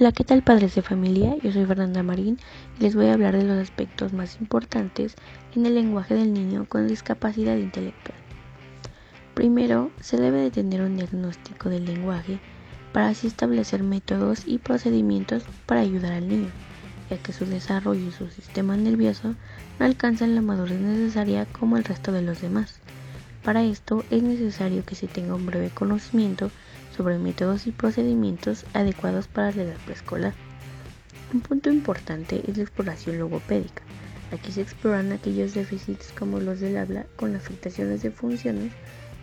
Hola, ¿qué tal padres de familia? Yo soy Fernanda Marín y les voy a hablar de los aspectos más importantes en el lenguaje del niño con discapacidad intelectual. Primero, se debe de tener un diagnóstico del lenguaje para así establecer métodos y procedimientos para ayudar al niño, ya que su desarrollo y su sistema nervioso no alcanzan la madurez necesaria como el resto de los demás. Para esto es necesario que se tenga un breve conocimiento sobre métodos y procedimientos adecuados para la edad preescolar. Un punto importante es la exploración logopédica. Aquí se exploran aquellos déficits como los del habla con afectaciones de funciones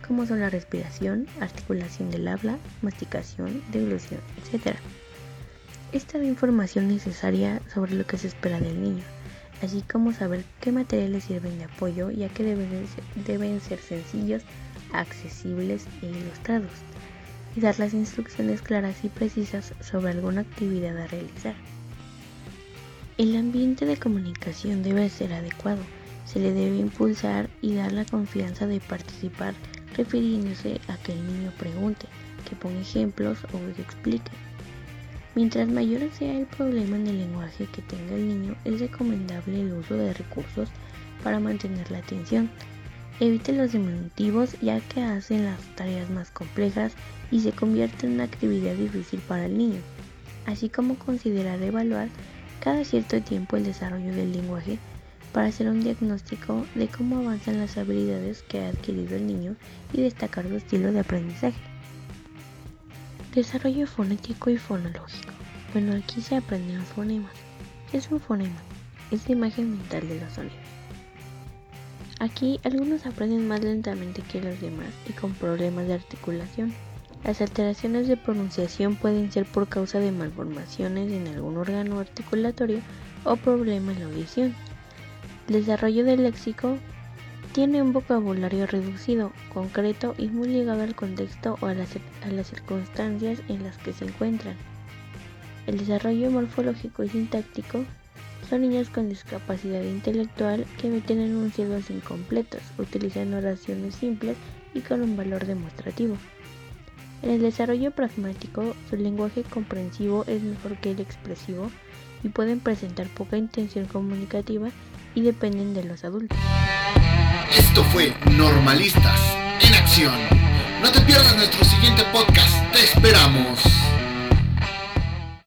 como son la respiración, articulación del habla, masticación, deglución, etc. Esta da información necesaria sobre lo que se espera del niño, así como saber qué materiales sirven de apoyo ya que deben deben ser sencillos, accesibles e ilustrados y dar las instrucciones claras y precisas sobre alguna actividad a realizar. El ambiente de comunicación debe ser adecuado, se le debe impulsar y dar la confianza de participar refiriéndose a que el niño pregunte, que ponga ejemplos o que explique. Mientras mayor sea el problema en el lenguaje que tenga el niño, es recomendable el uso de recursos para mantener la atención. Evite los diminutivos ya que hacen las tareas más complejas y se convierte en una actividad difícil para el niño, así como considerar evaluar cada cierto tiempo el desarrollo del lenguaje para hacer un diagnóstico de cómo avanzan las habilidades que ha adquirido el niño y destacar su estilo de aprendizaje. Desarrollo fonético y fonológico. Bueno, aquí se aprenden fonemas. ¿Qué es un fonema? Es la imagen mental de los sonidos. Aquí algunos aprenden más lentamente que los demás y con problemas de articulación. Las alteraciones de pronunciación pueden ser por causa de malformaciones en algún órgano articulatorio o problema en la audición. Desarrollo del léxico tiene un vocabulario reducido, concreto y muy ligado al contexto o a las, circunstancias en las que se encuentran. El desarrollo morfológico y sintáctico son niños con discapacidad intelectual que emiten enunciados incompletos, utilizan oraciones simples y con un valor demostrativo. En el desarrollo pragmático, su lenguaje comprensivo es mejor que el expresivo y pueden presentar poca intención comunicativa y dependen de los adultos. Esto fue Normalistas en Acción. No te pierdas nuestro siguiente podcast. Te esperamos.